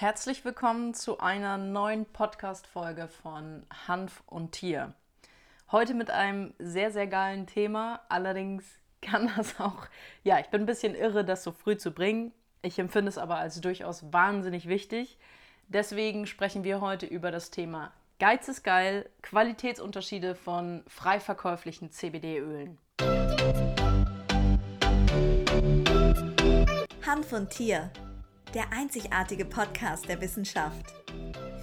Herzlich willkommen zu einer neuen Podcast-Folge von Hanf und Tier. Heute mit einem sehr, sehr geilen Thema. Allerdings kann das auch, ja, ich bin ein bisschen irre, das so früh zu bringen. Ich empfinde es aber als durchaus wahnsinnig wichtig. Deswegen sprechen wir heute über das Thema Geiz ist geil, Qualitätsunterschiede von frei verkäuflichen CBD-Ölen. Hanf und Tier der einzigartige Podcast der Wissenschaft.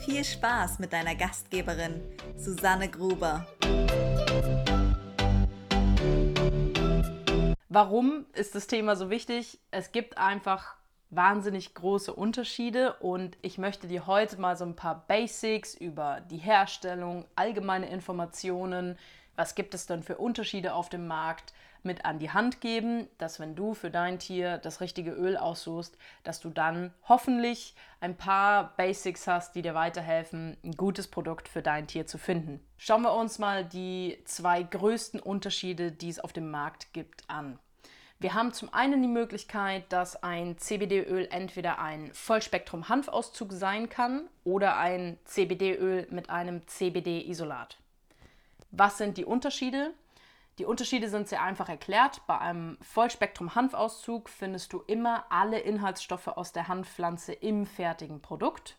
Viel Spaß mit deiner Gastgeberin Susanne Gruber. Warum ist das Thema so wichtig? Es gibt einfach wahnsinnig große Unterschiede und ich möchte dir heute mal so ein paar Basics über die Herstellung, allgemeine Informationen, was gibt es denn für Unterschiede auf dem Markt, mit an die Hand geben, dass wenn du für dein Tier das richtige Öl aussuchst, dass du dann hoffentlich ein paar Basics hast, die dir weiterhelfen, ein gutes Produkt für dein Tier zu finden. Schauen wir uns mal die zwei größten Unterschiede, die es auf dem Markt gibt, an. Wir haben zum einen die Möglichkeit, dass ein CBD-Öl entweder ein Vollspektrum-Hanfauszug sein kann oder ein CBD-Öl mit einem CBD-Isolat. Was sind die Unterschiede? Die Unterschiede sind sehr einfach erklärt. Bei einem Vollspektrum-Hanfauszug findest du immer alle Inhaltsstoffe aus der Hanfpflanze im fertigen Produkt.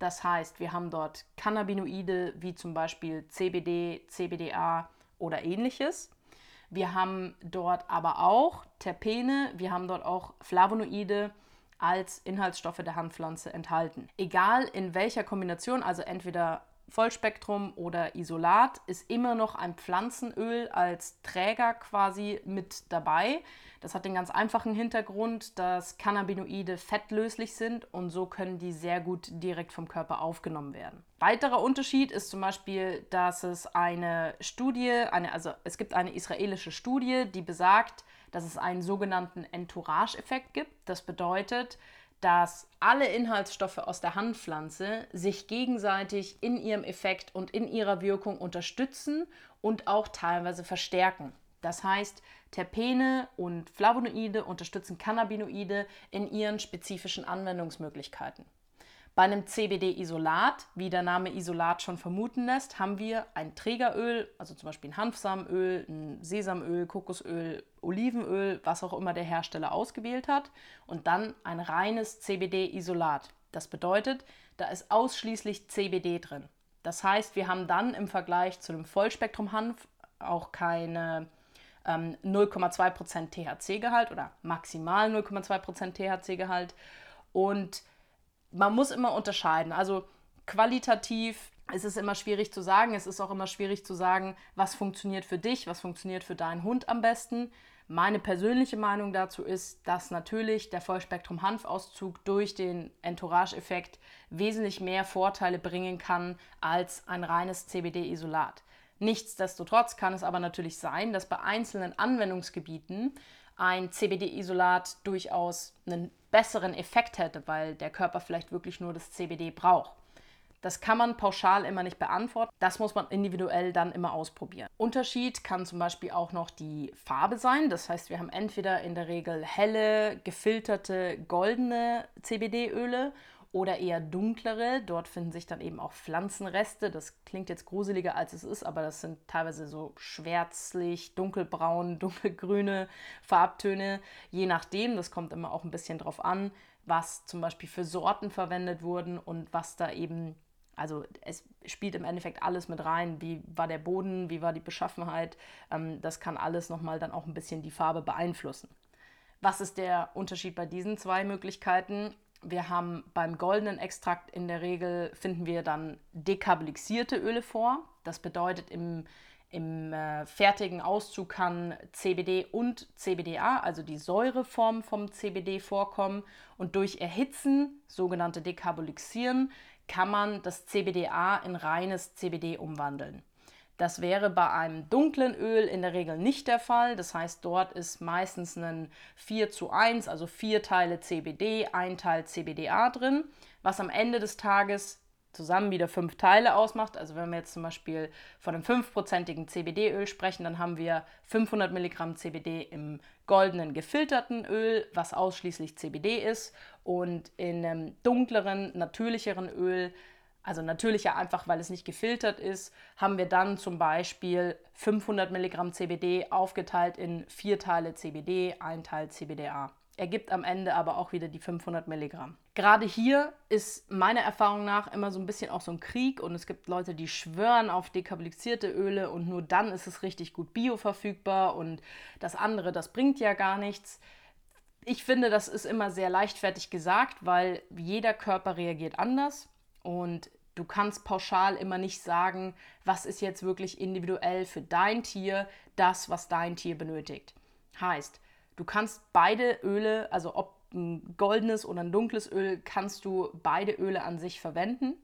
Das heißt, wir haben dort Cannabinoide wie zum Beispiel CBD, CBDA oder ähnliches. Wir haben dort aber auch Terpene, wir haben dort auch Flavonoide als Inhaltsstoffe der Hanfpflanze enthalten. Egal in welcher Kombination, also entweder Vollspektrum oder Isolat ist immer noch ein Pflanzenöl als Träger quasi mit dabei. Das hat den ganz einfachen Hintergrund, dass Cannabinoide fettlöslich sind und so können die sehr gut direkt vom Körper aufgenommen werden. Weiterer Unterschied ist zum Beispiel, dass es eine Studie, eine, also es gibt eine israelische Studie, die besagt, dass es einen sogenannten Entourage-Effekt gibt. Das bedeutet, dass alle Inhaltsstoffe aus der Hanfpflanze sich gegenseitig in ihrem Effekt und in ihrer Wirkung unterstützen und auch teilweise verstärken. Das heißt, Terpene und Flavonoide unterstützen Cannabinoide in ihren spezifischen Anwendungsmöglichkeiten. Bei einem CBD-Isolat, wie der Name Isolat schon vermuten lässt, haben wir ein Trägeröl, also zum Beispiel ein Hanfsamenöl, ein Sesamöl, Kokosöl, Olivenöl, was auch immer der Hersteller ausgewählt hat, und dann ein reines CBD-Isolat. Das bedeutet, da ist ausschließlich CBD drin. Das heißt, wir haben dann im Vergleich zu einem Vollspektrum-Hanf auch keine ähm, 0,2% THC-Gehalt oder maximal 0,2% THC-Gehalt. Und man muss immer unterscheiden. Also qualitativ ist es immer schwierig zu sagen. Es ist auch immer schwierig zu sagen, was funktioniert für dich, was funktioniert für deinen Hund am besten. Meine persönliche Meinung dazu ist, dass natürlich der Vollspektrum-Hanfauszug durch den Entourage-Effekt wesentlich mehr Vorteile bringen kann als ein reines CBD-Isolat. Nichtsdestotrotz kann es aber natürlich sein, dass bei einzelnen Anwendungsgebieten ein CBD-Isolat durchaus einen besseren Effekt hätte, weil der Körper vielleicht wirklich nur das CBD braucht. Das kann man pauschal immer nicht beantworten. Das muss man individuell dann immer ausprobieren. Unterschied kann zum Beispiel auch noch die Farbe sein. Das heißt, wir haben entweder in der Regel helle, gefilterte, goldene CBD-Öle oder eher dunklere. Dort finden sich dann eben auch Pflanzenreste. Das klingt jetzt gruseliger als es ist, aber das sind teilweise so schwärzlich, dunkelbraun, dunkelgrüne Farbtöne. Je nachdem, das kommt immer auch ein bisschen drauf an, was zum Beispiel für Sorten verwendet wurden und was da eben also es spielt im Endeffekt alles mit rein. Wie war der Boden, wie war die Beschaffenheit? Ähm, das kann alles nochmal dann auch ein bisschen die Farbe beeinflussen. Was ist der Unterschied bei diesen zwei Möglichkeiten? Wir haben beim goldenen Extrakt in der Regel finden wir dann dekarboxylierte Öle vor. Das bedeutet, im, im äh, fertigen Auszug kann CBD und CBDA, also die Säureform vom CBD, vorkommen. Und durch Erhitzen, sogenannte Dekarboxylieren, kann man das CBDA in reines CBD umwandeln. Das wäre bei einem dunklen Öl in der Regel nicht der Fall. Das heißt, dort ist meistens ein 4 zu 1, also vier Teile CBD, ein Teil CBDA drin, was am Ende des Tages zusammen wieder fünf Teile ausmacht. Also wenn wir jetzt zum Beispiel von einem 5%igen CBD-Öl sprechen, dann haben wir 500 Milligramm CBD im goldenen gefilterten Öl, was ausschließlich CBD ist, Und in einem dunkleren, natürlicheren Öl, also natürlicher einfach, weil es nicht gefiltert ist, haben wir dann zum Beispiel 500 Milligramm CBD aufgeteilt in vier Teile CBD, ein Teil CBDA ergibt am Ende aber auch wieder die 500 Milligramm. Gerade hier ist meiner Erfahrung nach immer so ein bisschen auch so ein Krieg und es gibt Leute, die schwören auf dekabilisierte Öle und nur dann ist es richtig gut bioverfügbar und das andere, das bringt ja gar nichts. Ich finde, das ist immer sehr leichtfertig gesagt, weil jeder Körper reagiert anders und du kannst pauschal immer nicht sagen, was ist jetzt wirklich individuell für dein Tier das, was dein Tier benötigt. Heißt, Du kannst beide Öle, also ob ein goldenes oder ein dunkles Öl, kannst du beide Öle an sich verwenden.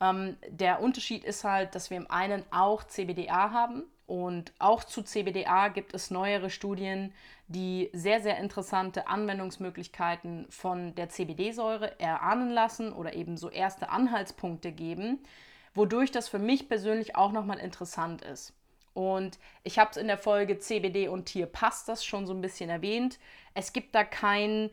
Ähm, der Unterschied ist halt, dass wir im einen auch CBDA haben und auch zu CBDA gibt es neuere Studien, die sehr, sehr interessante Anwendungsmöglichkeiten von der CBD-Säure erahnen lassen oder eben so erste Anhaltspunkte geben, wodurch das für mich persönlich auch nochmal interessant ist. Und ich habe es in der Folge CBD und Tier passt das schon so ein bisschen erwähnt. Es gibt da kein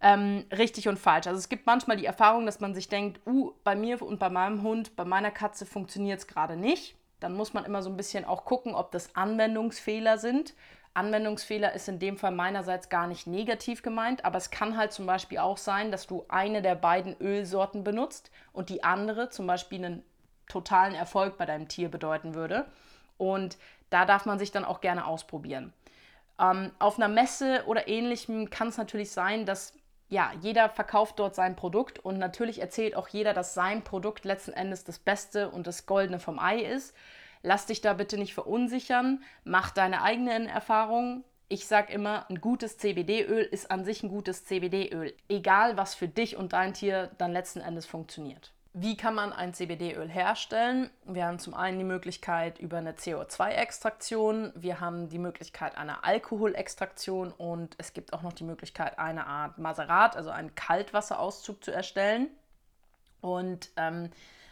ähm, richtig und falsch. Also es gibt manchmal die Erfahrung, dass man sich denkt, uh, bei mir und bei meinem Hund, bei meiner Katze funktioniert es gerade nicht. Dann muss man immer so ein bisschen auch gucken, ob das Anwendungsfehler sind. Anwendungsfehler ist in dem Fall meinerseits gar nicht negativ gemeint, aber es kann halt zum Beispiel auch sein, dass du eine der beiden Ölsorten benutzt und die andere zum Beispiel einen totalen Erfolg bei deinem Tier bedeuten würde. Und da darf man sich dann auch gerne ausprobieren. Ähm, auf einer Messe oder ähnlichem kann es natürlich sein, dass ja, jeder verkauft dort sein Produkt und natürlich erzählt auch jeder, dass sein Produkt letzten Endes das Beste und das Goldene vom Ei ist. Lass dich da bitte nicht verunsichern, mach deine eigenen Erfahrungen. Ich sage immer, ein gutes CBD-Öl ist an sich ein gutes CBD-Öl, egal was für dich und dein Tier dann letzten Endes funktioniert. Wie kann man ein CBD-Öl herstellen? Wir haben zum einen die Möglichkeit über eine CO2-Extraktion, wir haben die Möglichkeit einer Alkoholextraktion und es gibt auch noch die Möglichkeit, eine Art Maserat, also einen Kaltwasserauszug zu erstellen. Und ähm,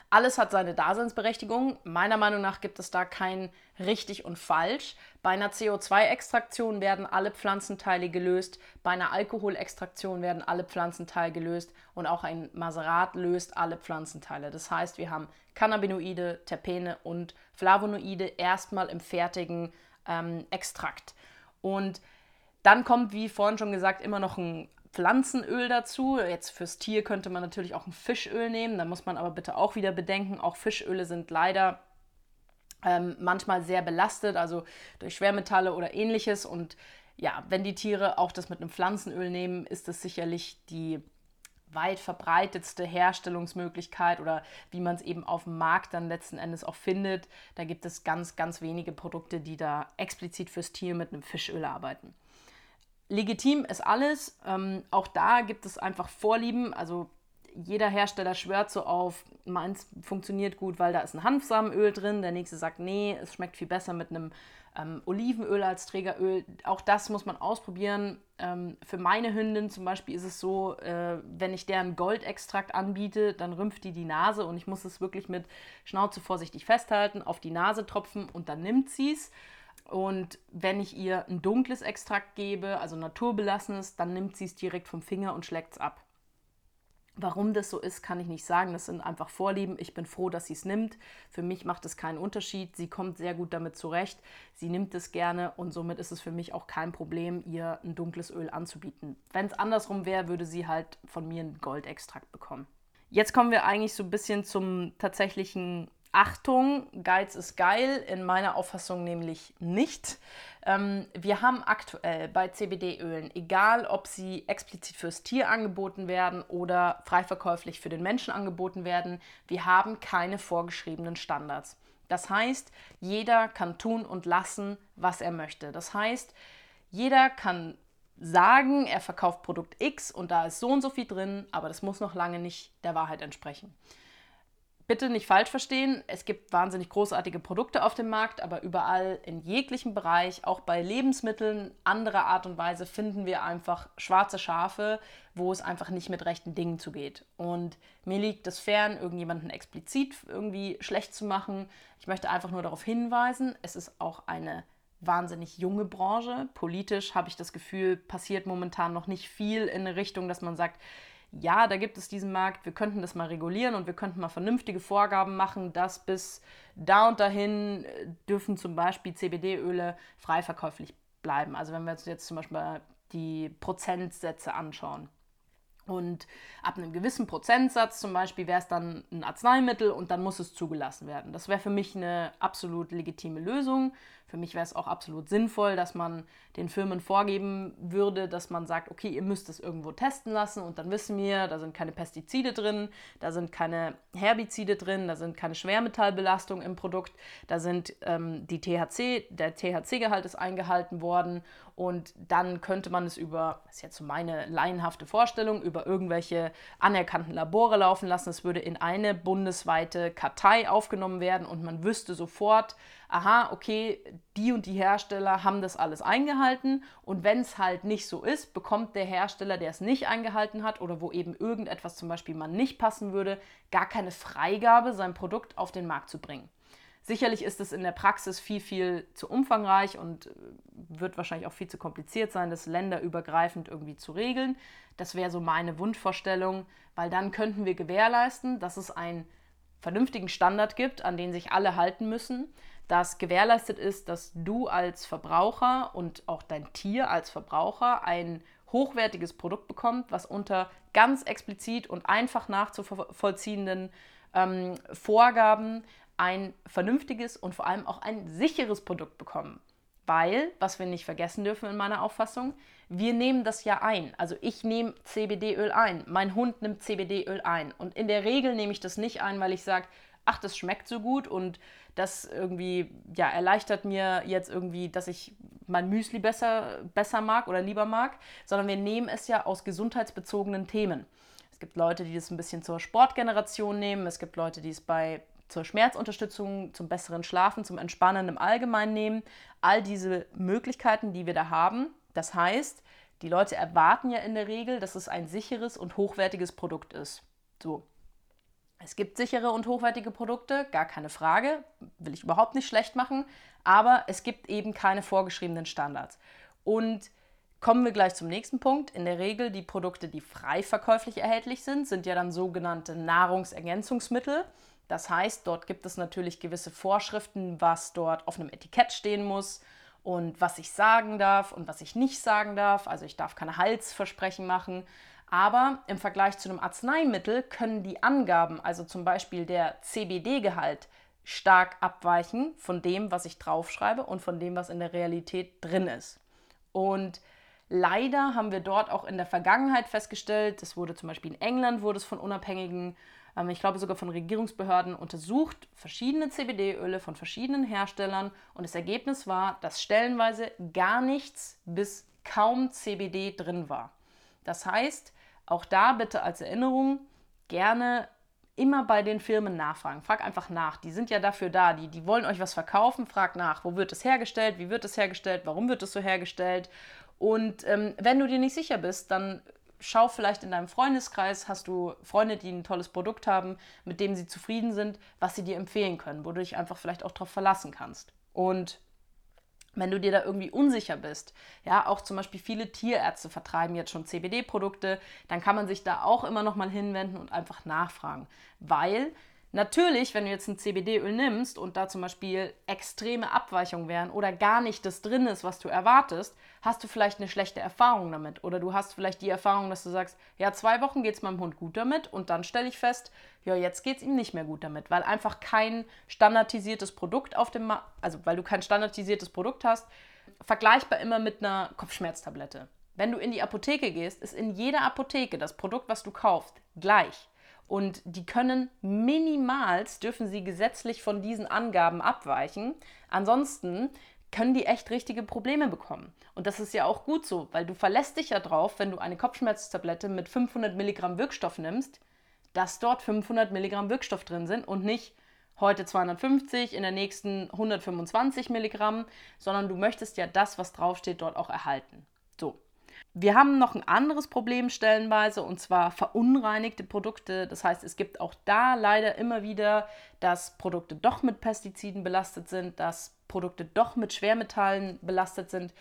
alles hat seine Daseinsberechtigung. Meiner Meinung nach gibt es da kein richtig und falsch. Bei einer CO2-Extraktion werden alle Pflanzenteile gelöst, bei einer Alkoholextraktion werden alle Pflanzenteile gelöst und auch ein Maserat löst alle Pflanzenteile. Das heißt, wir haben Cannabinoide, Terpene und Flavonoide erstmal im fertigen ähm, Extrakt. Und dann kommt, wie vorhin schon gesagt, immer noch ein Pflanzenöl dazu. Jetzt fürs Tier könnte man natürlich auch ein Fischöl nehmen. Da muss man aber bitte auch wieder bedenken, auch Fischöle sind leider ähm, manchmal sehr belastet, also durch Schwermetalle oder ähnliches. Und ja, wenn die Tiere auch das mit einem Pflanzenöl nehmen, ist das sicherlich die weit verbreitetste Herstellungsmöglichkeit oder wie man es eben auf dem Markt dann letzten Endes auch findet. Da gibt es ganz, ganz wenige Produkte, die da explizit fürs Tier mit einem Fischöl arbeiten legitim ist alles. Ähm, auch da gibt es einfach Vorlieben. Also jeder Hersteller schwört so auf, meins funktioniert gut, weil da ist ein Hanfsamenöl drin. Der nächste sagt, nee, es schmeckt viel besser mit einem ähm, Olivenöl als Trägeröl. Auch das muss man ausprobieren. Ähm, für meine Hündin zum Beispiel ist es so, äh, wenn ich deren Goldextrakt anbiete, dann rümpft die die Nase und ich muss es wirklich mit Schnauze vorsichtig festhalten, auf die Nase tropfen und dann nimmt sie es. Und wenn ich ihr ein dunkles Extrakt gebe, also naturbelassenes, dann nimmt sie es direkt vom Finger und schlägt es ab. Warum das so ist, kann ich nicht sagen. Das sind einfach Vorlieben. Ich bin froh, dass sie es nimmt. Für mich macht es keinen Unterschied. Sie kommt sehr gut damit zurecht. Sie nimmt es gerne und somit ist es für mich auch kein Problem, ihr ein dunkles Öl anzubieten. Wenn es andersrum wäre, würde sie halt von mir einen Goldextrakt bekommen. Jetzt kommen wir eigentlich so ein bisschen zum tatsächlichen Achtung, Geiz ist geil, in meiner Auffassung nämlich nicht. Ähm, wir haben aktuell bei CBD-Ölen, egal ob sie explizit fürs Tier angeboten werden oder freiverkäuflich für den Menschen angeboten werden, wir haben keine vorgeschriebenen Standards. Das heißt, jeder kann tun und lassen, was er möchte. Das heißt, jeder kann sagen, er verkauft Produkt X und da ist so und so viel drin, aber das muss noch lange nicht der Wahrheit entsprechen. Bitte nicht falsch verstehen, es gibt wahnsinnig großartige Produkte auf dem Markt, aber überall in jeglichem Bereich, auch bei Lebensmitteln anderer Art und Weise, finden wir einfach schwarze Schafe, wo es einfach nicht mit rechten Dingen zugeht. Und mir liegt es fern, irgendjemanden explizit irgendwie schlecht zu machen. Ich möchte einfach nur darauf hinweisen, es ist auch eine wahnsinnig junge Branche. Politisch habe ich das Gefühl, passiert momentan noch nicht viel in eine Richtung, dass man sagt, ja, da gibt es diesen Markt, wir könnten das mal regulieren und wir könnten mal vernünftige Vorgaben machen, dass bis da und dahin äh, dürfen zum Beispiel CBD-Öle frei verkäuflich bleiben. Also wenn wir uns jetzt zum Beispiel die Prozentsätze anschauen. Und ab einem gewissen Prozentsatz zum Beispiel wäre es dann ein Arzneimittel und dann muss es zugelassen werden. Das wäre für mich eine absolut legitime Lösung. Für mich wäre es auch absolut sinnvoll, dass man den Firmen vorgeben würde, dass man sagt, okay, ihr müsst es irgendwo testen lassen und dann wissen wir, da sind keine Pestizide drin, da sind keine Herbizide drin, da sind keine Schwermetallbelastung im Produkt, da sind ähm, die THC, der THC-Gehalt ist eingehalten worden und dann könnte man es über, das ist jetzt so meine laienhafte Vorstellung, über irgendwelche anerkannten Labore laufen lassen. Es würde in eine bundesweite Kartei aufgenommen werden und man wüsste sofort, aha, okay, die und die Hersteller haben das alles eingehalten und wenn es halt nicht so ist, bekommt der Hersteller, der es nicht eingehalten hat oder wo eben irgendetwas zum Beispiel mal nicht passen würde, gar keine Freigabe, sein Produkt auf den Markt zu bringen. Sicherlich ist es in der Praxis viel, viel zu umfangreich und äh, wird wahrscheinlich auch viel zu kompliziert sein, das länderübergreifend irgendwie zu regeln. Das wäre so meine Wunschvorstellung, weil dann könnten wir gewährleisten, dass es einen vernünftigen Standard gibt, an den sich alle halten müssen dass gewährleistet ist, dass du als Verbraucher und auch dein Tier als Verbraucher ein hochwertiges Produkt bekommt, was unter ganz explizit und einfach nachzuvollziehenden ähm, Vorgaben ein vernünftiges und vor allem auch ein sicheres Produkt bekommen. Weil, was wir nicht vergessen dürfen in meiner Auffassung, wir nehmen das ja ein. Also ich nehme CBD-Öl ein, mein Hund nimmt CBD-Öl ein. Und in der Regel nehme ich das nicht ein, weil ich sage, ach, das schmeckt so gut und das irgendwie, ja, erleichtert mir jetzt irgendwie, dass ich mein Müsli besser, besser mag oder lieber mag, sondern wir nehmen es ja aus gesundheitsbezogenen Themen. Es gibt Leute, die das ein bisschen zur Sportgeneration nehmen, es gibt Leute, die es bei zur Schmerzunterstützung, zum besseren Schlafen, zum Entspannen im Allgemeinen nehmen. All diese Möglichkeiten, die wir da haben. Das heißt, die Leute erwarten ja in der Regel, dass es ein sicheres und hochwertiges Produkt ist. So, es gibt sichere und hochwertige Produkte, gar keine Frage, will ich überhaupt nicht schlecht machen, aber es gibt eben keine vorgeschriebenen Standards. Und kommen wir gleich zum nächsten Punkt. In der Regel die Produkte, die frei verkäuflich erhältlich sind, sind ja dann sogenannte Nahrungsergänzungsmittel. Das heißt, dort gibt es natürlich gewisse Vorschriften, was dort auf einem Etikett stehen muss und was ich sagen darf und was ich nicht sagen darf. Also ich darf keine Halsversprechen machen. Aber im Vergleich zu einem Arzneimittel können die Angaben, also zum Beispiel der CBD-Gehalt, stark abweichen von dem, was ich draufschreibe und von dem, was in der Realität drin ist. Und leider haben wir dort auch in der Vergangenheit festgestellt, es wurde zum Beispiel in England, wurde es von unabhängigen, ähm, ich glaube sogar von Regierungsbehörden untersucht, verschiedene CBD-Öle von verschiedenen Herstellern und das Ergebnis war, dass stellenweise gar nichts bis kaum CBD drin war. Das heißt, auch da bitte als Erinnerung gerne immer bei den Firmen nachfragen. Frag einfach nach. Die sind ja dafür da. Die, die wollen euch was verkaufen. Frag nach. Wo wird es hergestellt? Wie wird es hergestellt? Warum wird es so hergestellt? Und ähm, wenn du dir nicht sicher bist, dann schau vielleicht in deinem Freundeskreis, hast du Freunde, die ein tolles Produkt haben, mit dem sie zufrieden sind, was sie dir empfehlen können, wo du dich einfach vielleicht auch darauf verlassen kannst. Und wenn du dir da irgendwie unsicher bist, ja, auch zum Beispiel viele Tierärzte vertreiben jetzt schon CBD-Produkte, dann kann man sich da auch immer noch mal hinwenden und einfach nachfragen, weil Natürlich, wenn du jetzt ein CBD-Öl nimmst und da zum Beispiel extreme Abweichungen wären oder gar nicht das drin ist, was du erwartest, hast du vielleicht eine schlechte Erfahrung damit. Oder du hast vielleicht die Erfahrung, dass du sagst, ja, zwei Wochen geht es meinem Hund gut damit und dann stelle ich fest, ja, jetzt geht es ihm nicht mehr gut damit, weil einfach kein standardisiertes Produkt auf dem Markt, also weil du kein standardisiertes Produkt hast, vergleichbar immer mit einer Kopfschmerztablette. Wenn du in die Apotheke gehst, ist in jeder Apotheke das Produkt, was du kaufst, gleich. Und die können minimals, dürfen sie gesetzlich von diesen Angaben abweichen. Ansonsten können die echt richtige Probleme bekommen. Und das ist ja auch gut so, weil du verlässt dich ja drauf, wenn du eine Kopfschmerztablette mit 500 Milligramm Wirkstoff nimmst, dass dort 500 Milligramm Wirkstoff drin sind und nicht heute 250, in der nächsten 125 Milligramm, sondern du möchtest ja das, was draufsteht, dort auch erhalten. Wir haben noch ein anderes Problem stellenweise und zwar verunreinigte Produkte. Das heißt, es gibt auch da leider immer wieder, dass Produkte doch mit Pestiziden belastet sind, dass Produkte doch mit Schwermetallen belastet sind.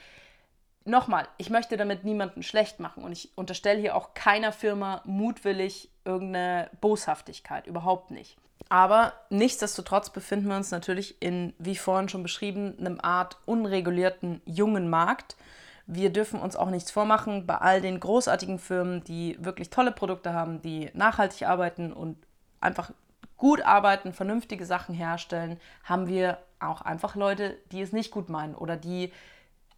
nochmal, ich möchte damit niemanden schlecht machen und ich unterstelle hier auch keiner Firma mutwillig irgendeine Boshaftigkeit, überhaupt nicht. Aber nichtsdestotrotz befinden wir uns natürlich in, wie vorhin schon beschrieben, einem Art unregulierten jungen Markt. Wir dürfen uns auch nichts vormachen bei all den großartigen Firmen, die wirklich tolle Produkte haben, die nachhaltig arbeiten und einfach gut arbeiten, vernünftige Sachen herstellen, haben wir auch einfach Leute, die es nicht gut meinen oder die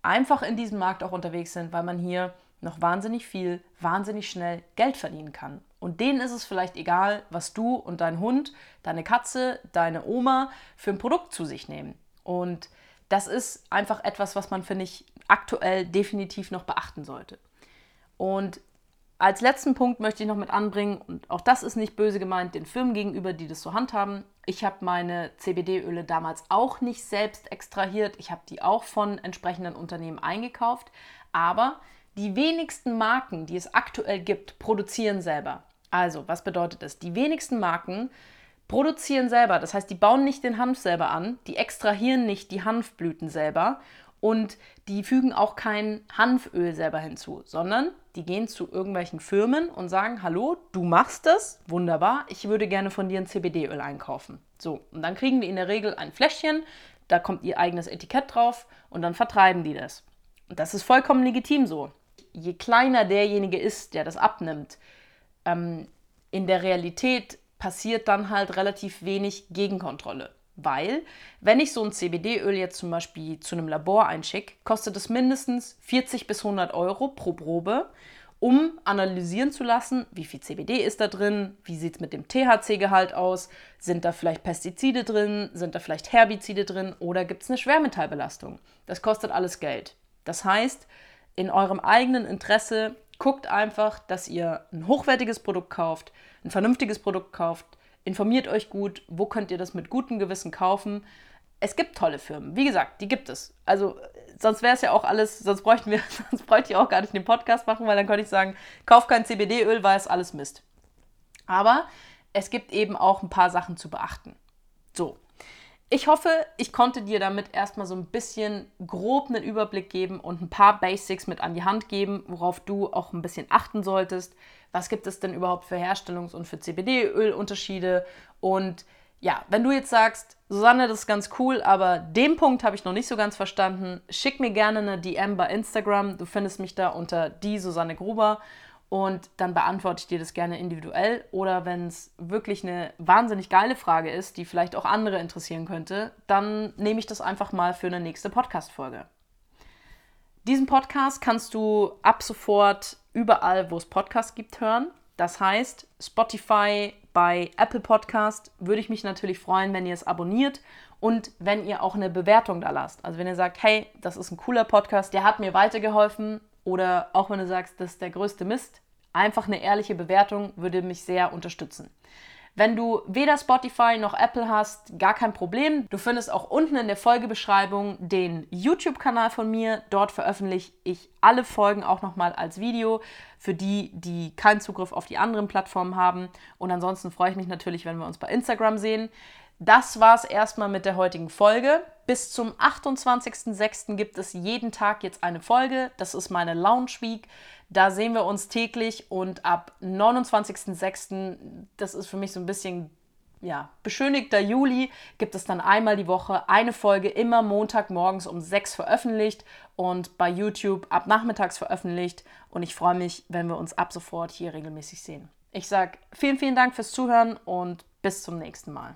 einfach in diesem Markt auch unterwegs sind, weil man hier noch wahnsinnig viel, wahnsinnig schnell Geld verdienen kann. Und denen ist es vielleicht egal, was du und dein Hund, deine Katze, deine Oma für ein Produkt zu sich nehmen. Und das ist einfach etwas, was man, finde ich, aktuell definitiv noch beachten sollte. Und als letzten Punkt möchte ich noch mit anbringen, und auch das ist nicht böse gemeint, den Firmen gegenüber, die das so handhaben. Ich habe meine CBD-Öle damals auch nicht selbst extrahiert. Ich habe die auch von entsprechenden Unternehmen eingekauft. Aber die wenigsten Marken, die es aktuell gibt, produzieren selber. Also, was bedeutet das? Die wenigsten Marken produzieren selber. Das heißt, die bauen nicht den Hanf selber an, die extrahieren nicht die Hanfblüten selber und die fügen auch kein Hanföl selber hinzu, sondern die gehen zu irgendwelchen Firmen und sagen, hallo, du machst das, wunderbar, ich würde gerne von dir ein CBD-Öl einkaufen. So, und dann kriegen die in der Regel ein Fläschchen, da kommt ihr eigenes Etikett drauf und dann vertreiben die das. Und das ist vollkommen legitim so je kleiner derjenige ist, der das abnimmt, ähm, in der Realität passiert dann halt relativ wenig Gegenkontrolle. Weil, wenn ich so ein CBD-Öl jetzt zum Beispiel zu einem Labor einschicke, kostet es mindestens 40 bis 100 Euro pro Probe, um analysieren zu lassen, wie viel CBD ist da drin, wie sieht es mit dem THC-Gehalt aus, sind da vielleicht Pestizide drin, sind da vielleicht Herbizide drin oder gibt es eine Schwermetallbelastung. Das kostet alles Geld. Das heißt, in eurem eigenen Interesse guckt einfach, dass ihr ein hochwertiges Produkt kauft, ein vernünftiges Produkt kauft, informiert euch gut, wo könnt ihr das mit gutem Gewissen kaufen. Es gibt tolle Firmen, wie gesagt, die gibt es. Also sonst wäre es ja auch alles, sonst bräuchten wir, sonst bräuchte ich auch gar nicht den Podcast machen, weil dann könnte ich sagen, kauf kein CBD-Öl, weil es alles Mist. Aber es gibt eben auch ein paar Sachen zu beachten. So, ich hoffe, ich konnte dir damit erstmal so ein bisschen grob einen Überblick geben und ein paar Basics mit an die Hand geben, worauf du auch ein bisschen achten solltest. Was gibt es denn überhaupt für Herstellungs- und für CBD-Ölunterschiede? Und ja, wenn du jetzt sagst, Susanne, das ist ganz cool, aber den Punkt habe ich noch nicht so ganz verstanden, schick mir gerne eine DM bei Instagram. Du findest mich da unter die Susanne Gruber und dann beantworte ich dir das gerne individuell. Oder wenn es wirklich eine wahnsinnig geile Frage ist, die vielleicht auch andere interessieren könnte, dann nehme ich das einfach mal für eine nächste Podcast-Folge. Diesen Podcast kannst du ab sofort überall, wo es Podcasts gibt, hören. Das heißt, Spotify, bei Apple Podcast würde ich mich natürlich freuen, wenn ihr es abonniert und wenn ihr auch eine Bewertung da lasst. Also wenn ihr sagt, hey, das ist ein cooler Podcast, der hat mir weitergeholfen, oder auch wenn du sagst, das ist der größte Mist, einfach eine ehrliche Bewertung würde mich sehr unterstützen. Wenn du weder Spotify noch Apple hast, gar kein Problem. Du findest auch unten in der Folgebeschreibung den YouTube-Kanal von mir. Dort veröffentliche ich alle Folgen auch nochmal als Video für die, die keinen Zugriff auf die anderen Plattformen haben. Und ansonsten freue ich mich natürlich, wenn wir uns bei Instagram sehen. Das war es erstmal mit der heutigen Folge. Bis zum 28.06. gibt es jeden Tag jetzt eine Folge. Das ist meine Lounge Week. Da sehen wir uns täglich und ab 29.06., das ist für mich so ein bisschen ja, beschönigter Juli, gibt es dann einmal die Woche eine Folge, immer Montagmorgens um 6 veröffentlicht und bei YouTube ab nachmittags veröffentlicht. Und ich freue mich, wenn wir uns ab sofort hier regelmäßig sehen. Ich sage vielen, vielen Dank fürs Zuhören und bis zum nächsten Mal.